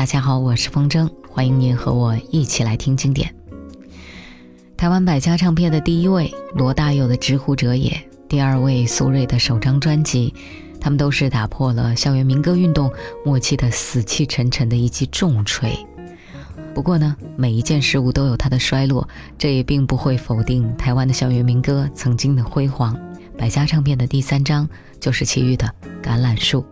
大家好，我是风筝，欢迎您和我一起来听经典。台湾百家唱片的第一位罗大佑的《直呼者也》，第二位苏芮的首张专辑，他们都是打破了校园民歌运动末期的死气沉沉的一记重锤。不过呢，每一件事物都有它的衰落，这也并不会否定台湾的校园民歌曾经的辉煌。百家唱片的第三张就是齐豫的《橄榄树》。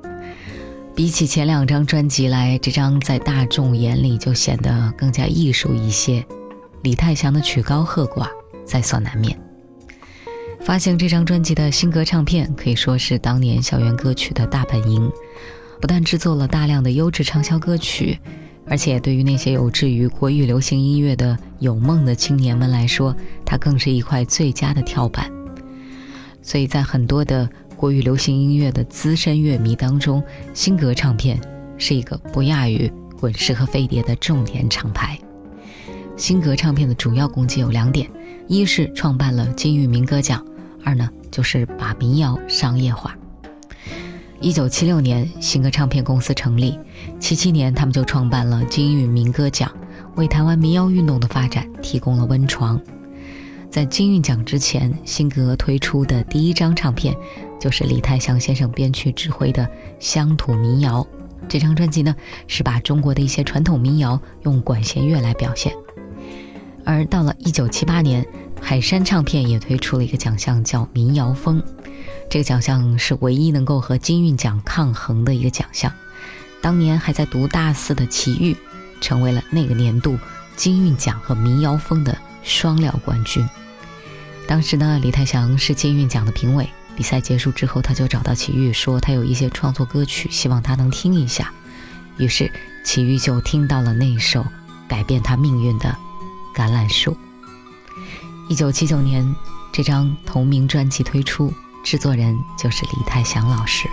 比起前两张专辑来，这张在大众眼里就显得更加艺术一些。李泰祥的曲高和寡在所难免。发行这张专辑的新格唱片可以说是当年校园歌曲的大本营，不但制作了大量的优质畅销歌曲，而且对于那些有志于国语流行音乐的有梦的青年们来说，它更是一块最佳的跳板。所以在很多的。国语流行音乐的资深乐迷当中，新格唱片是一个不亚于滚石和飞碟的重点厂牌。新格唱片的主要功绩有两点：一是创办了金玉民歌奖，二呢就是把民谣商业化。一九七六年，新格唱片公司成立，七七年他们就创办了金玉民歌奖，为台湾民谣运动的发展提供了温床。在金韵奖之前，新格推出的第一张唱片。就是李泰祥先生编曲指挥的《乡土民谣》这张专辑呢，是把中国的一些传统民谣用管弦乐来表现。而到了1978年，海山唱片也推出了一个奖项，叫民谣风。这个奖项是唯一能够和金韵奖抗衡的一个奖项。当年还在读大四的齐豫，成为了那个年度金韵奖和民谣风的双料冠军。当时呢，李泰祥是金韵奖的评委。比赛结束之后，他就找到齐豫，说他有一些创作歌曲，希望他能听一下。于是齐豫就听到了那首改变他命运的《橄榄树》。一九七九年，这张同名专辑推出，制作人就是李泰祥老师。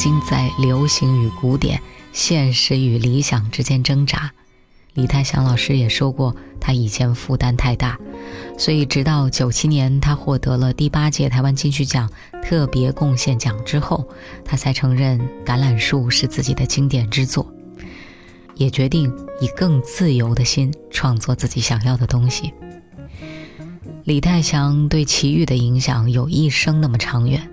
经在流行与古典、现实与理想之间挣扎。李泰祥老师也说过，他以前负担太大，所以直到九七年他获得了第八届台湾金曲奖特别贡献奖之后，他才承认《橄榄树》是自己的经典之作，也决定以更自由的心创作自己想要的东西。李泰祥对齐豫的影响有一生那么长远，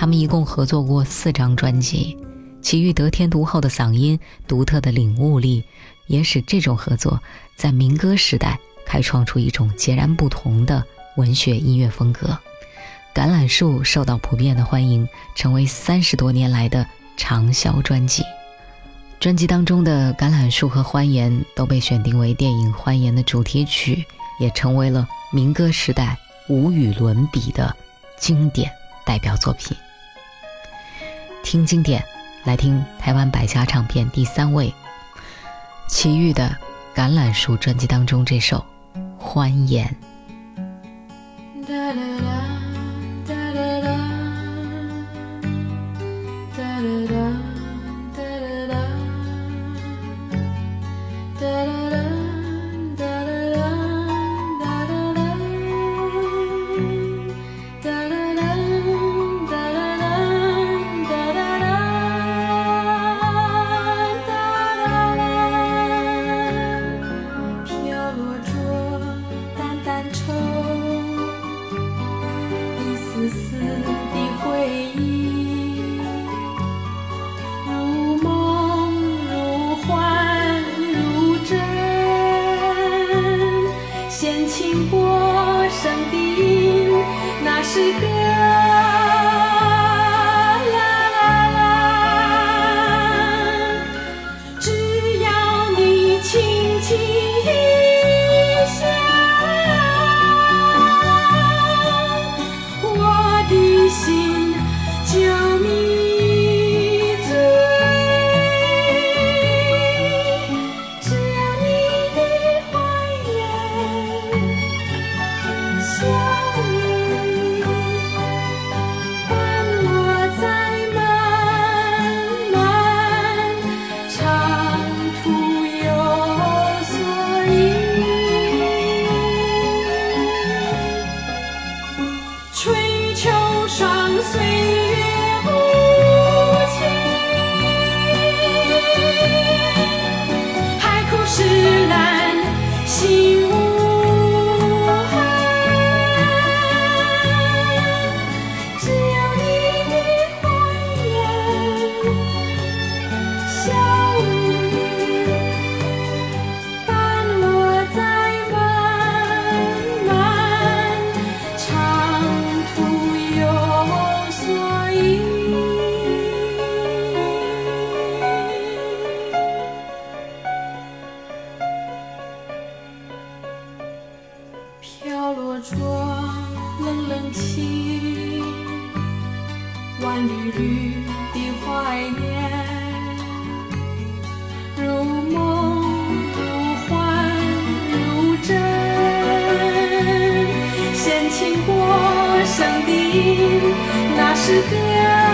他们一共合作过四张专辑，齐豫得天独厚的嗓音、独特的领悟力。也使这种合作在民歌时代开创出一种截然不同的文学音乐风格，《橄榄树》受到普遍的欢迎，成为三十多年来的畅销专辑。专辑当中的《橄榄树》和《欢颜》都被选定为电影《欢颜》的主题曲，也成为了民歌时代无与伦比的经典代表作品。听经典，来听台湾百家唱片第三位。齐豫的《橄榄树》专辑当中这首《欢颜》。波上的，那是歌。花落妆冷冷清万缕缕的怀念如梦如幻如真掀起过想的那是歌